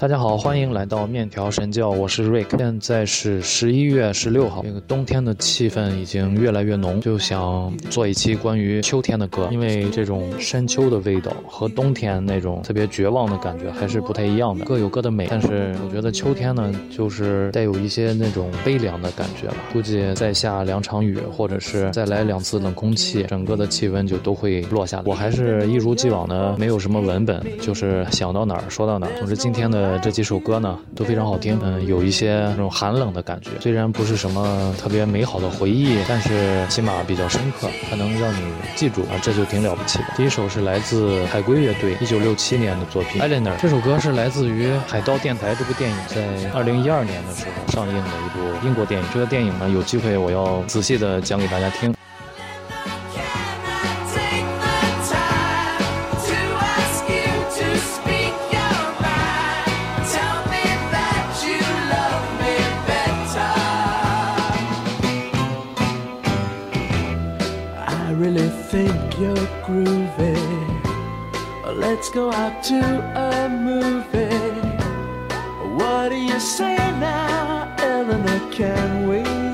大家好，欢迎来到面条神教，我是 Rick。现在是十一月十六号，那个冬天的气氛已经越来越浓，就想做一期关于秋天的歌，因为这种深秋的味道和冬天那种特别绝望的感觉还是不太一样的，各有各的美。但是我觉得秋天呢，就是带有一些那种悲凉的感觉吧。估计再下两场雨，或者是再来两次冷空气，整个的气温就都会落下来。我还是一如既往的没有什么文本，就是想到哪儿说到哪儿。总之今天的。这几首歌呢都非常好听，嗯，有一些那种寒冷的感觉。虽然不是什么特别美好的回忆，但是起码比较深刻，它能让你记住啊，这就挺了不起的。第一首是来自海龟乐队一九六七年的作品《Eleanor》，这首歌是来自于《海盗电台》这部电影，在二零一二年的时候上映的一部英国电影。这个电影呢，有机会我要仔细的讲给大家听。Let's go out to a movie. What do you say now, Eleanor? Can we?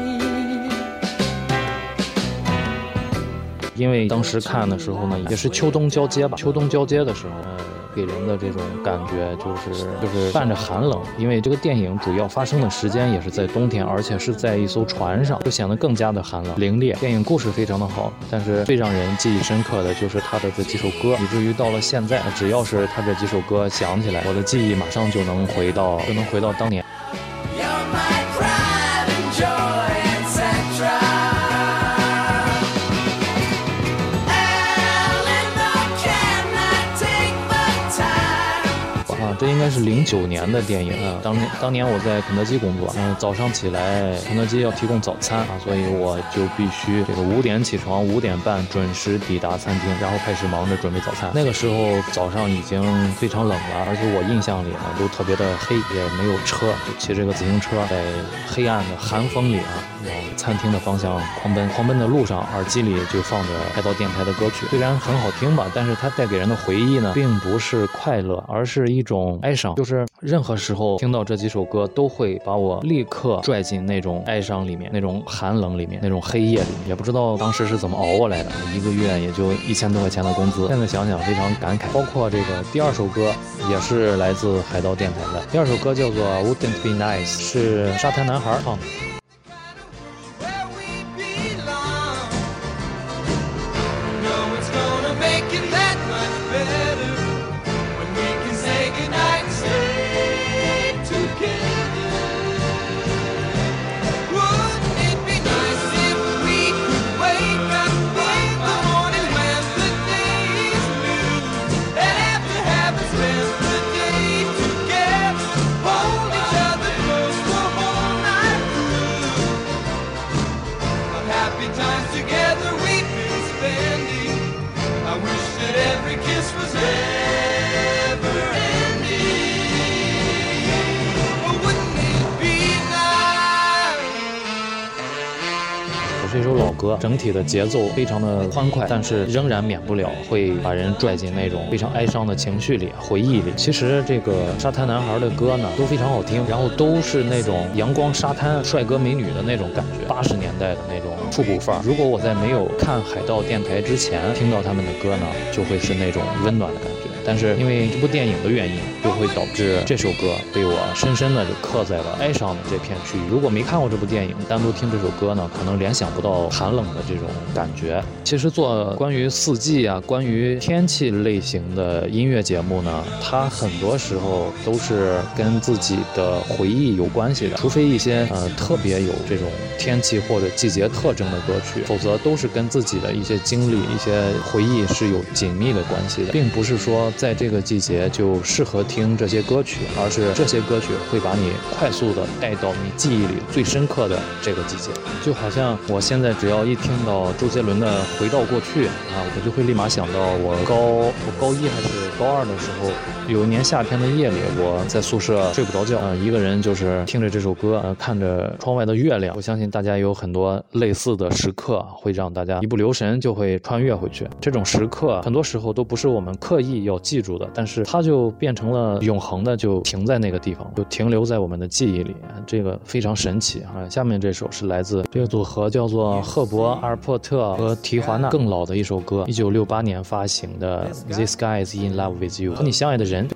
因为当时看的时候呢，也是秋冬交接吧。秋冬交接的时候。呃给人的这种感觉就是就是伴着寒冷，因为这个电影主要发生的时间也是在冬天，而且是在一艘船上，就显得更加的寒冷凌冽。电影故事非常的好，但是最让人记忆深刻的就是他的这几首歌，以至于到了现在，只要是他这几首歌响起来，我的记忆马上就能回到就能回到当年。这应该是零九年的电影啊。当年当年我在肯德基工作，嗯，早上起来肯德基要提供早餐啊，所以我就必须这个五点起床，五点半准时抵达餐厅，然后开始忙着准备早餐。那个时候早上已经非常冷了，而且我印象里呢都特别的黑，也没有车，就骑这个自行车在黑暗的寒风里啊，往餐厅的方向狂奔。狂奔的路上，耳机里就放着海盗电台的歌曲，虽然很好听吧，但是它带给人的回忆呢，并不是快乐，而是一种。哀伤，就是任何时候听到这几首歌，都会把我立刻拽进那种哀伤里面，那种寒冷里面，那种黑夜里。也不知道当时是怎么熬过来的，一个月也就一千多块钱的工资。现在想想非常感慨。包括这个第二首歌，也是来自海盗电台的。第二首歌叫做 Wouldn't Be Nice，是沙滩男孩唱的。节奏非常的欢快，但是仍然免不了会把人拽进那种非常哀伤的情绪里、回忆里。其实这个沙滩男孩的歌呢都非常好听，然后都是那种阳光沙滩、帅哥美女的那种感觉，八十年代的那种复古范儿。如果我在没有看海盗电台之前听到他们的歌呢，就会是那种温暖的感觉。但是因为这部电影的原因，就会导致这首歌被我深深的就刻在了哀伤的这片区域。如果没看过这部电影，单独听这首歌呢，可能联想不到寒冷的这种感觉。其实做关于四季啊、关于天气类型的音乐节目呢，它很多时候都是跟自己的回忆有关系的，除非一些呃特别有这种天气或者季节特征的歌曲，否则都是跟自己的一些经历、一些回忆是有紧密的关系的，并不是说。在这个季节就适合听这些歌曲，而是这些歌曲会把你快速的带到你记忆里最深刻的这个季节。就好像我现在只要一听到周杰伦的《回到过去》啊，我就会立马想到我高我高一还是高二的时候，有一年夏天的夜里，我在宿舍睡不着觉，嗯，一个人就是听着这首歌，呃，看着窗外的月亮。我相信大家有很多类似的时刻，会让大家一不留神就会穿越回去。这种时刻很多时候都不是我们刻意要。记住的，但是它就变成了永恒的，就停在那个地方，就停留在我们的记忆里，这个非常神奇啊！下面这首是来自这个组合叫做赫伯阿尔珀特和提华纳更老的一首歌，一九六八年发行的《This Guy Is In Love With You》，和你相爱的人。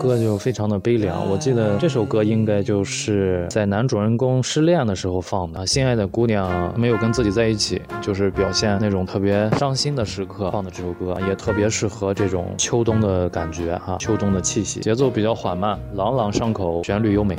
歌就非常的悲凉，我记得这首歌应该就是在男主人公失恋的时候放的，心爱的姑娘没有跟自己在一起，就是表现那种特别伤心的时刻放的这首歌，也特别适合这种秋冬的感觉哈，秋冬的气息，节奏比较缓慢，朗朗上口，旋律优美。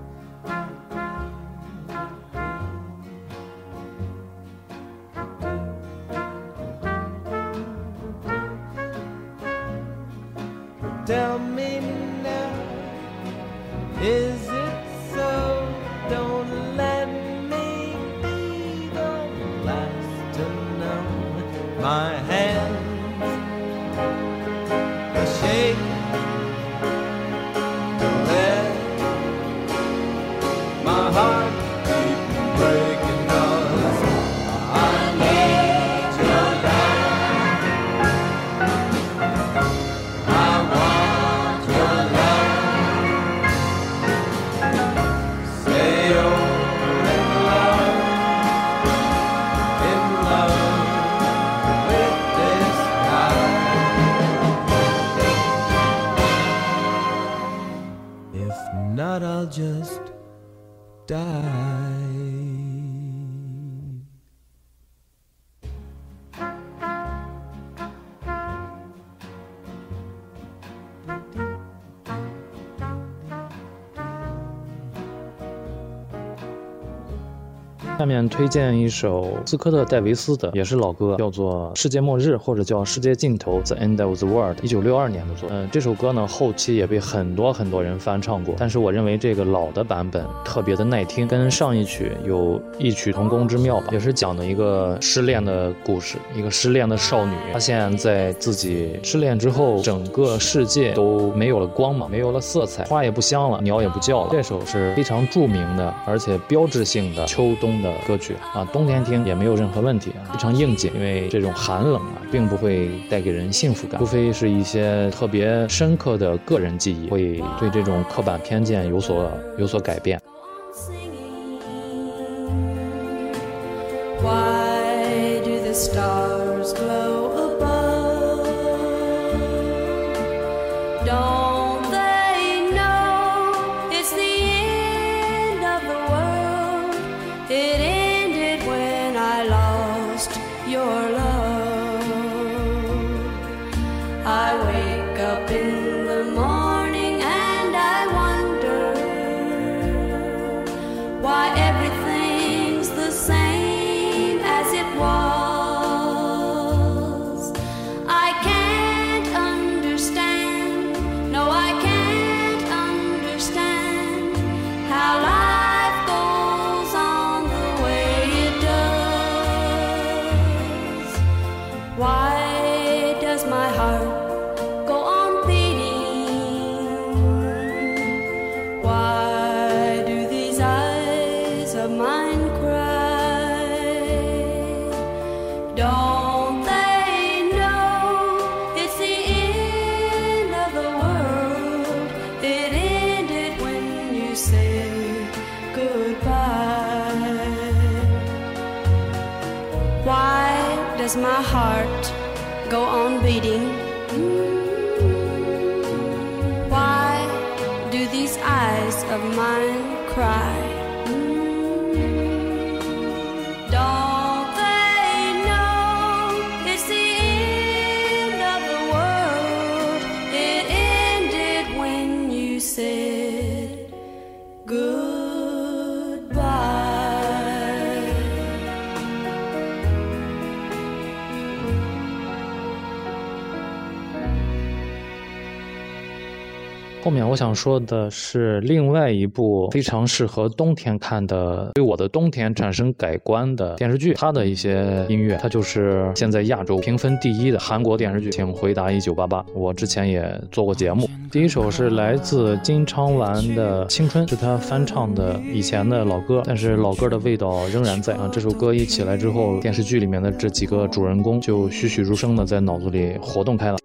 推荐一首斯科特·戴维斯的，也是老歌，叫做《世界末日》或者叫《世界尽头》（The End of the World），一九六二年的作。嗯、这首歌呢后期也被很多很多人翻唱过，但是我认为这个老的版本特别的耐听，跟上一曲有异曲同工之妙吧。也是讲的一个失恋的故事，一个失恋的少女发现，在自己失恋之后，整个世界都没有了光芒，没有了色彩，花也不香了，鸟也不叫了。这首是非常著名的，而且标志性的秋冬的歌曲啊，冬天听也没有任何问题啊，非常应景。因为这种寒冷啊，并不会带给人幸福感，除非是一些特别深刻的个人记忆，会对这种刻板偏见有所有所改变。Why do the stars 后面我想说的是另外一部非常适合冬天看的，对我的冬天产生改观的电视剧。它的一些音乐，它就是现在亚洲评分第一的韩国电视剧《请回答一九八八》。我之前也做过节目。第一首是来自金昌兰的《青春》，是他翻唱的以前的老歌，但是老歌的味道仍然在啊。这首歌一起来之后，电视剧里面的这几个主人公就栩栩如生的在脑子里活动开了。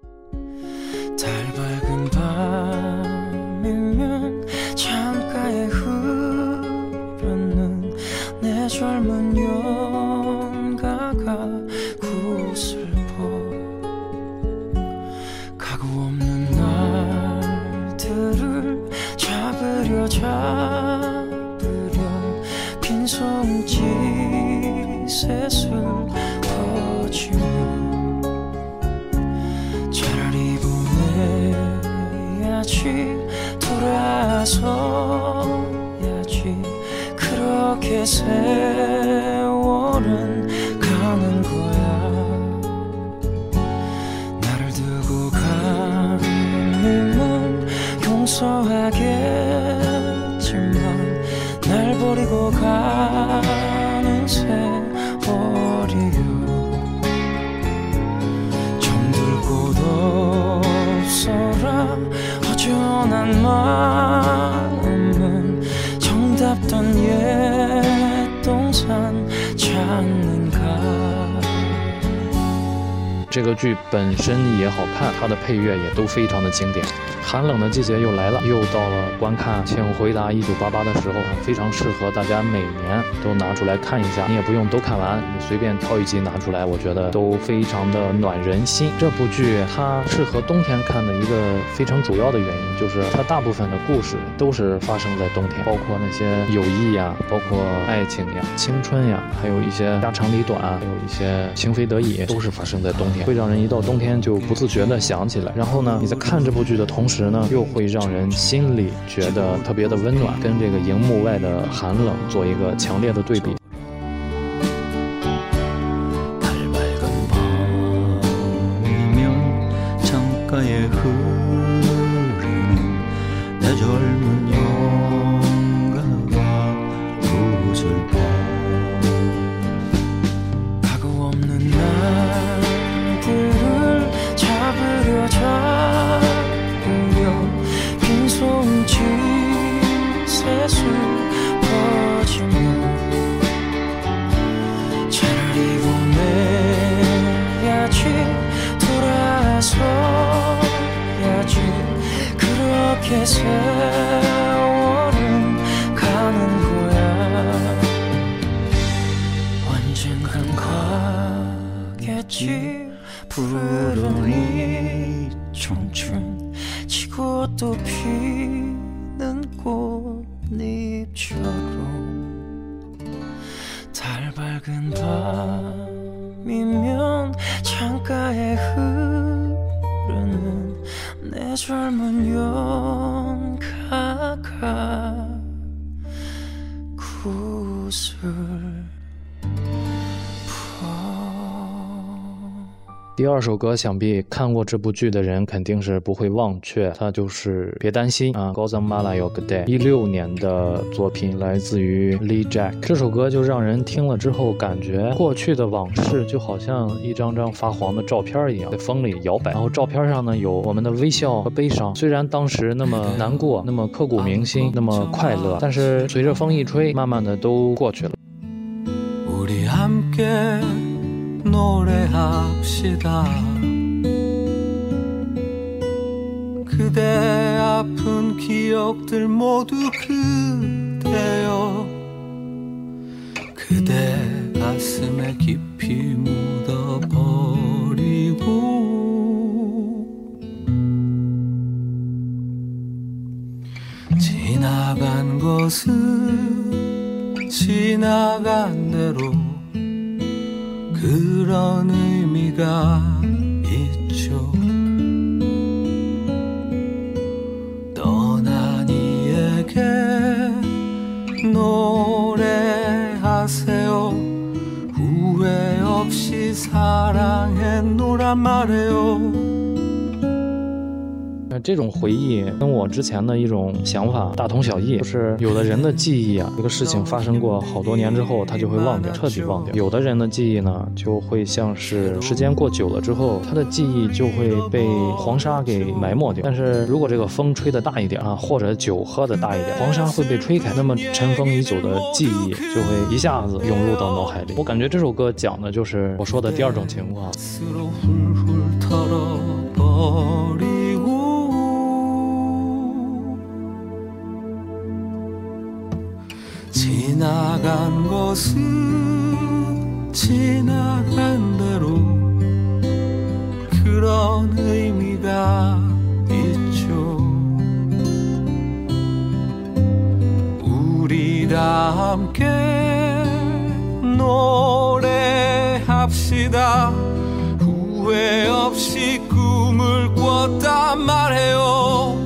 这个剧本身也好看，它的配乐也都非常的经典。寒冷的季节又来了，又到了观看《请回答一九八八》的时候，非常适合大家每年都拿出来看一下。你也不用都看完，你随便挑一集拿出来，我觉得都非常的暖人心。这部剧它适合冬天看的一个非常主要的原因，就是它大部分的故事都是发生在冬天，包括那些友谊呀，包括爱情呀、青春呀，还有一些家长里短，还有一些情非得已，都是发生在冬天，会让人一到冬天就不自觉的想起来。然后呢，你在看这部剧的同时呢，又会让人心里觉得特别的温暖，跟这个荧幕外的寒冷做一个强烈的对比。第二首歌，想必看过这部剧的人肯定是不会忘却，它就是《别担心》啊，高藏马拉有个 day，一六年的作品，来自于 Lee Jack。这首歌就让人听了之后，感觉过去的往事就好像一张张发黄的照片一样，在风里摇摆。然后照片上呢有我们的微笑和悲伤，虽然当时那么难过，那么刻骨铭心，那么快乐，但是随着风一吹，慢慢的都过去了。 노래합시다. 그대 아픈 기억들 모두 그대여. 그대 가슴에 깊이 묻어버리고. 지나간 것은 지나간 대로 그런 의미가 있죠. 떠난 이에게 노래하세요. 후회 없이 사랑했노란 말해요. 这种回忆跟我之前的一种想法大同小异，就是有的人的记忆啊，一个事情发生过好多年之后，他就会忘掉，彻底忘掉；有的人的记忆呢，就会像是时间过久了之后，他的记忆就会被黄沙给埋没掉。但是如果这个风吹得大一点啊，或者酒喝的大一点，黄沙会被吹开，那么尘封已久的记忆就会一下子涌入到脑海里。我感觉这首歌讲的就是我说的第二种情况。 지나간 것은 지나간 대로 그런 의미가 있죠. 우리 다 함께 노래합시다. 후회 없이 꿈을 꿨단 말해요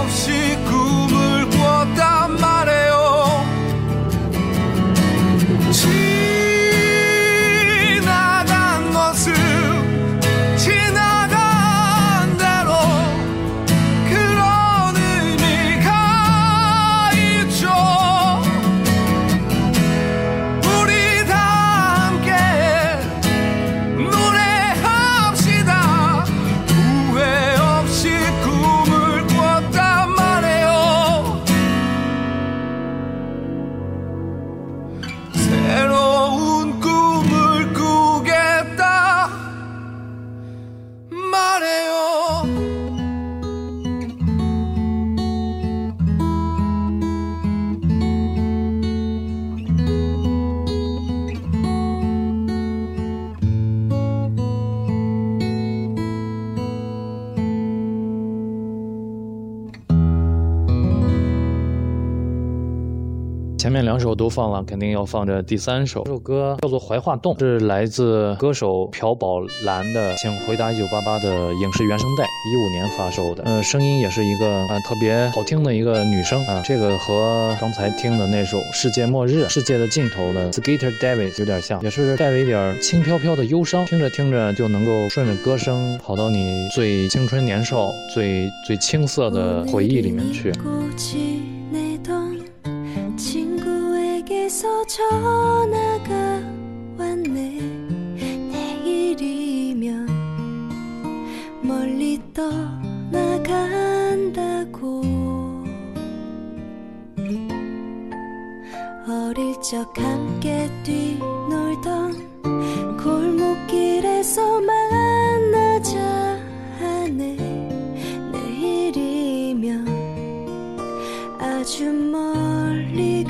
前面两首都放了，肯定要放这第三首。这首歌叫做《怀化洞》，是来自歌手朴宝蓝的《请回答一九八八》的影视原声带，一五年发售的。呃，声音也是一个呃特别好听的一个女生啊。这个和刚才听的那首《世界末日》《世界的尽头》的 Skater Davis 有点像，也是带着一点轻飘飘的忧伤，听着听着就能够顺着歌声跑到你最青春年少、最最青涩的回忆里面去。 친구에게서 전화가 왔네? 내일이면 멀리 떠나간다고. 어릴 적 함께 뛰놀던 골목길에서 만나자 하네. 내일이면 아주 멀리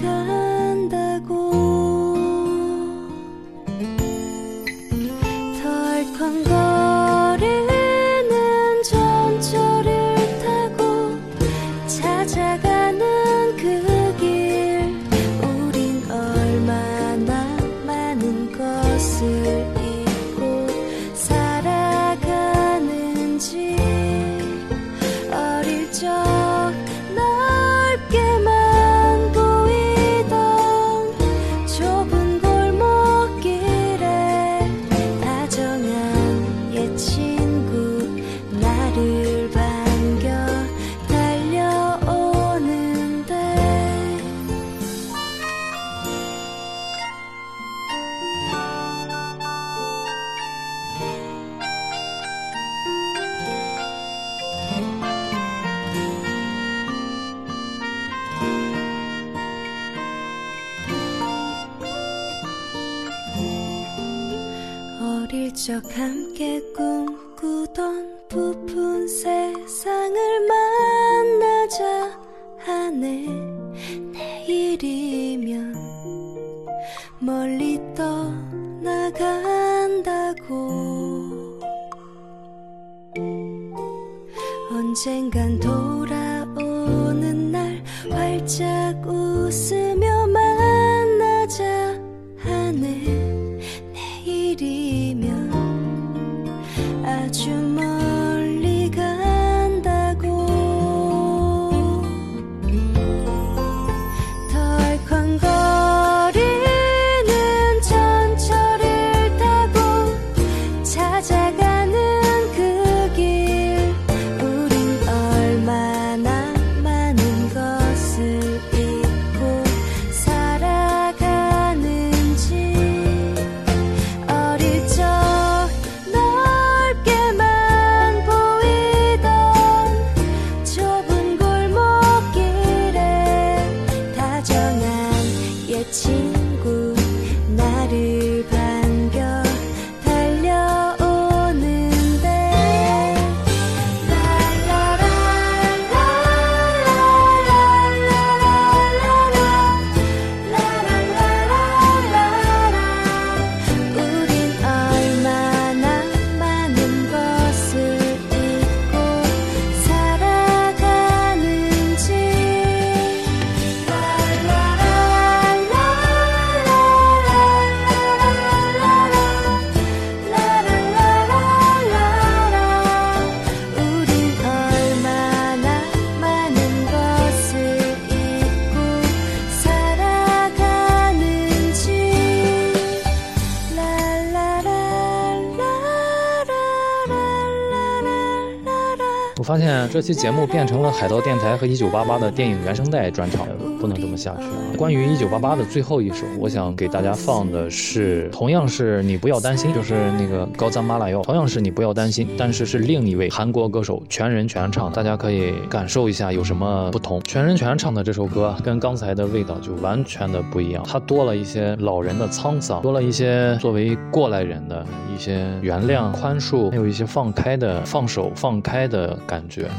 我发现这期节目变成了海盗电台和一九八八的电影原声带专场，不能这么下去啊！关于一九八八的最后一首，我想给大家放的是，同样是你不要担心，就是那个高赞马拉哟，同样是你不要担心，但是是另一位韩国歌手全人全唱，大家可以感受一下有什么不同。全人全唱的这首歌跟刚才的味道就完全的不一样，它多了一些老人的沧桑，多了一些作为过来人的一些原谅、宽恕，还有一些放开的、放手、放开的感觉。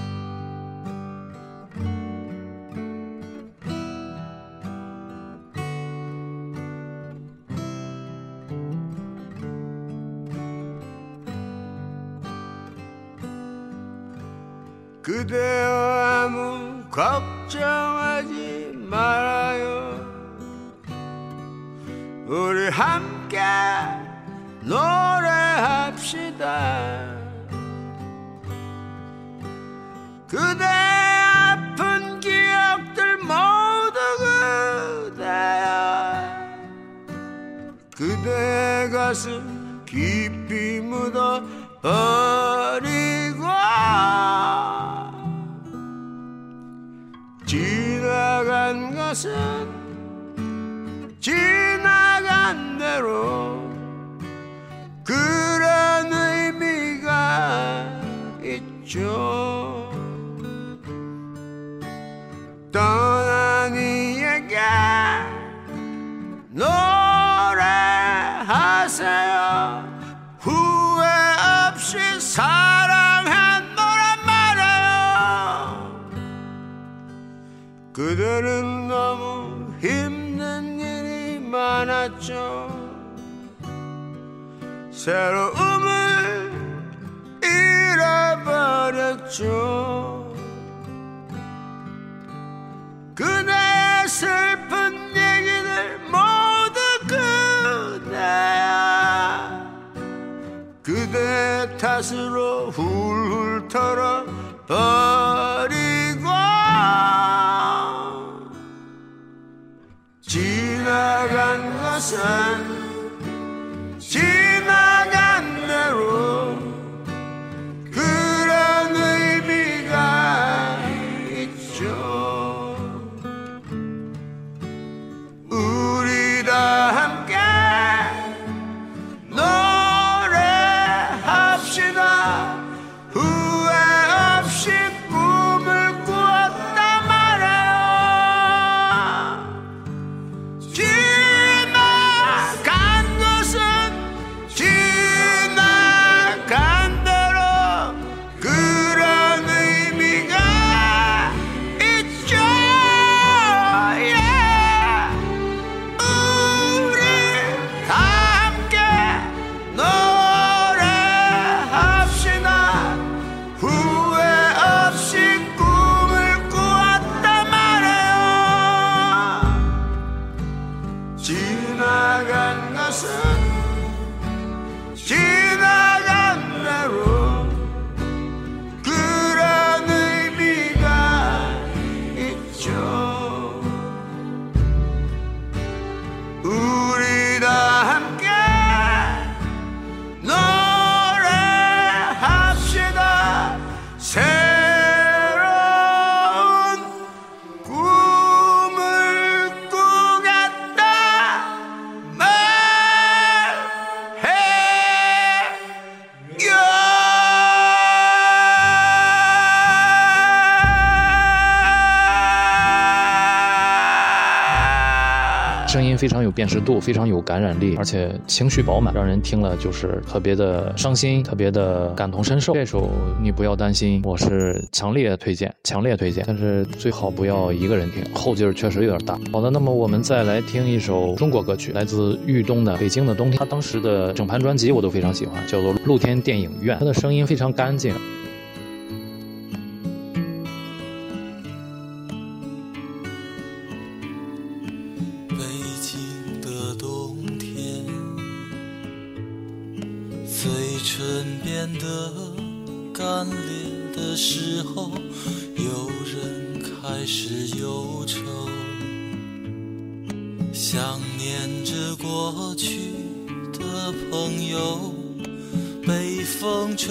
그 그대 아픈 기억들 모두 그대야 그대 가슴 깊이 묻어 버리고 지나간 것은 지나간 대로 그런 의미가 있죠 떠난 이에게 노래하세요. 후회 없이 사랑한 노란 말이에요. 그대는 너무 힘든 일이 많았죠. 새로움을 잃어버렸죠 그대의 슬픈 얘기들 모두 그대야. 그대 탓으로 훌훌 털어버리고 지나간 것은 지나 非常有辨识度，非常有感染力，而且情绪饱满，让人听了就是特别的伤心，特别的感同身受。这首你不要担心，我是强烈推荐，强烈推荐，但是最好不要一个人听，后劲儿确实有点大。好的，那么我们再来听一首中国歌曲，来自豫东的《北京的冬天》，他当时的整盘专辑我都非常喜欢，叫做《露天电影院》，他的声音非常干净。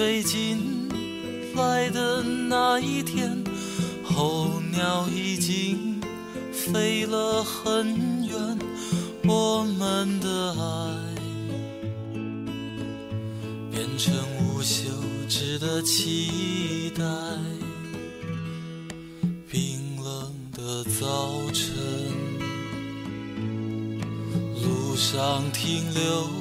飞进来的那一天，候鸟已经。飞了很远，我们的爱变成无休止的期待。冰冷的早晨，路上停留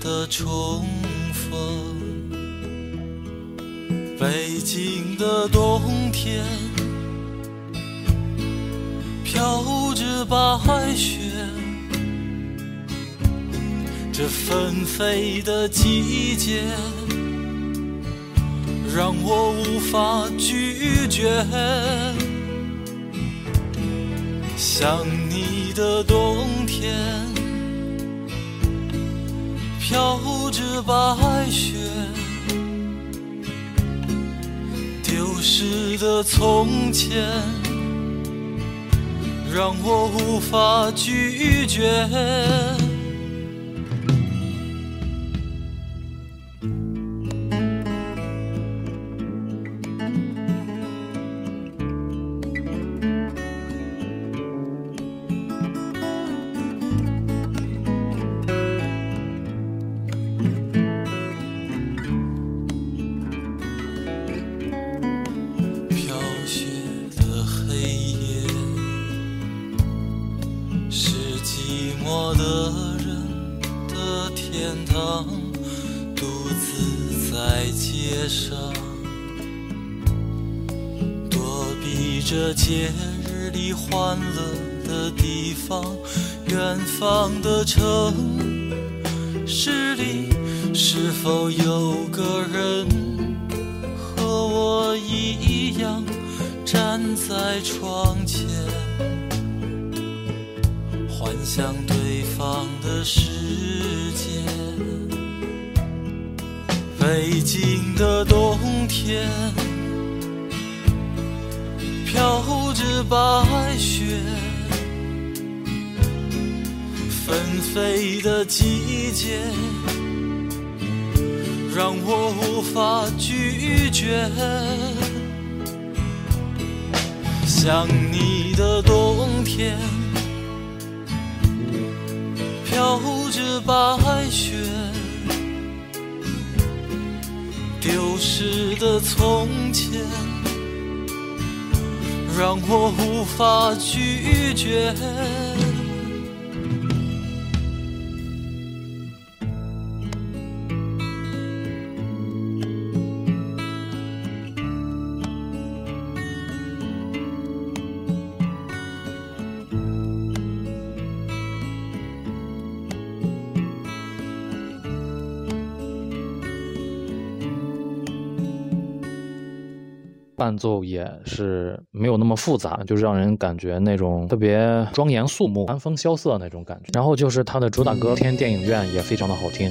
的重逢。北京的冬天。飘着白雪，这纷飞的季节让我无法拒绝。想你的冬天，飘着白雪，丢失的从前。让我无法拒绝。站在窗前？幻想对方的世界。北京的冬天，飘着白雪，纷飞的季节，让我无法拒绝。想你的冬天。飘着白雪，丢失的从前，让我无法拒绝。伴奏也是没有那么复杂，就是让人感觉那种特别庄严肃穆、寒风萧瑟那种感觉。然后就是它的主打歌《天电影院》也非常的好听。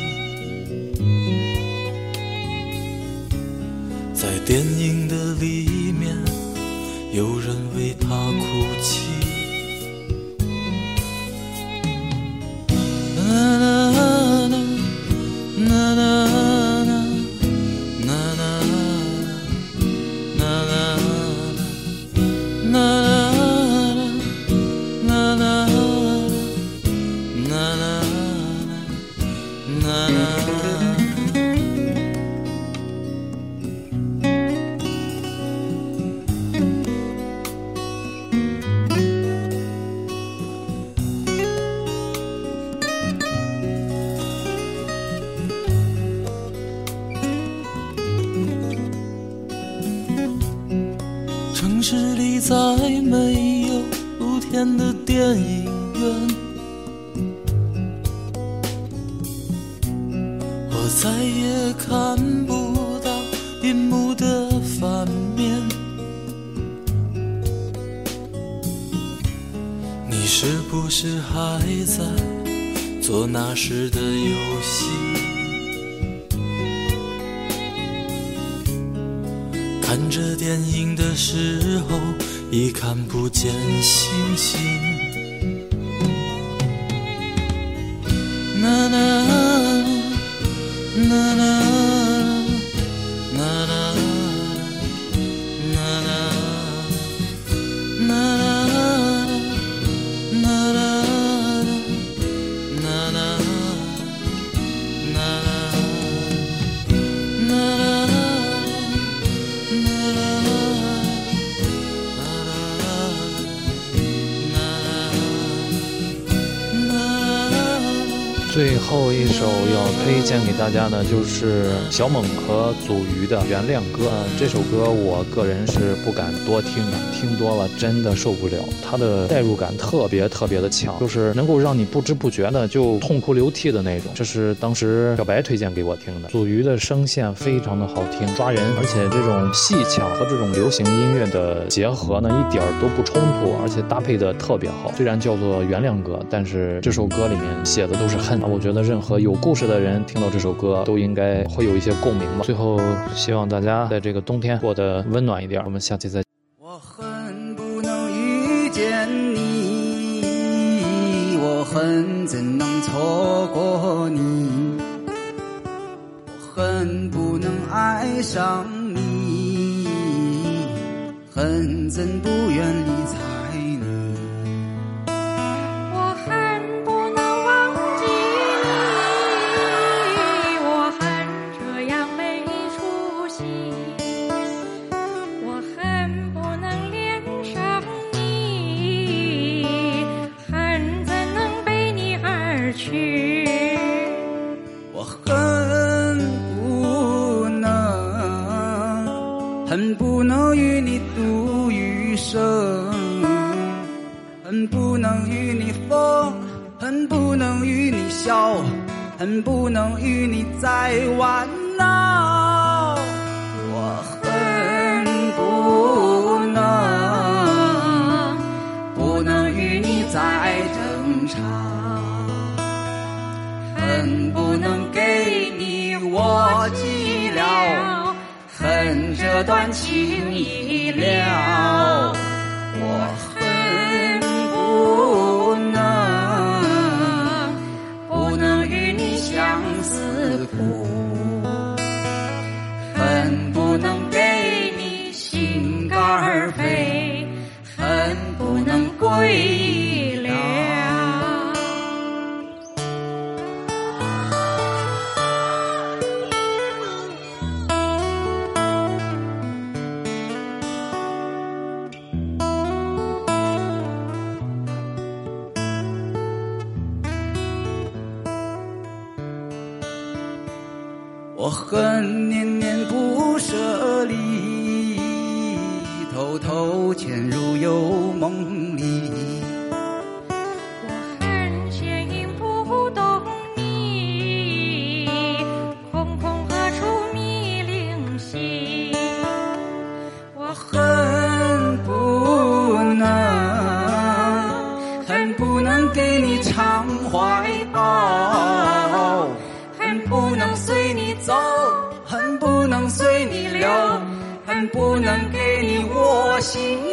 电影的里面，有人为他哭泣。城市里再没有露天的电影院，我再也看不到银幕的反面。你是不是还在做那时的游已看不见星星。大家呢，就是小猛和祖瑜的《原谅歌》。这首歌我个人是不敢多听的，听多了真的受不了。它的代入感特别特别的强，就是能够让你不知不觉的就痛哭流涕的那种。这是当时小白推荐给我听的。祖瑜的声线非常的好听，抓人，而且这种戏腔和这种流行音乐的结合呢，一点儿都不冲突，而且搭配的特别好。虽然叫做原谅歌，但是这首歌里面写的都是恨。我觉得任何有故事的人听到这首歌，都应该会有一些共鸣吧。最后，希望大家在这个冬天过得温暖一点。我们下期再见。我恨不能遇见你，我恨怎能错过你，我恨不能爱上你，恨怎不愿理睬恨不能与你度余生恨不能与你疯恨不能与你笑恨不能与你再玩闹我恨不能不能与你再争吵恨不能给你我寂寥。恨这段情已了，我恨不能不能与你相思苦，偷偷潜入幽梦里。我恨牵引不懂你，空空何处觅灵犀？我恨不能，恨不能给你常怀抱，恨不能随你走，恨不能随你留，恨不能心。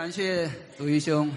感谢杜宇兄。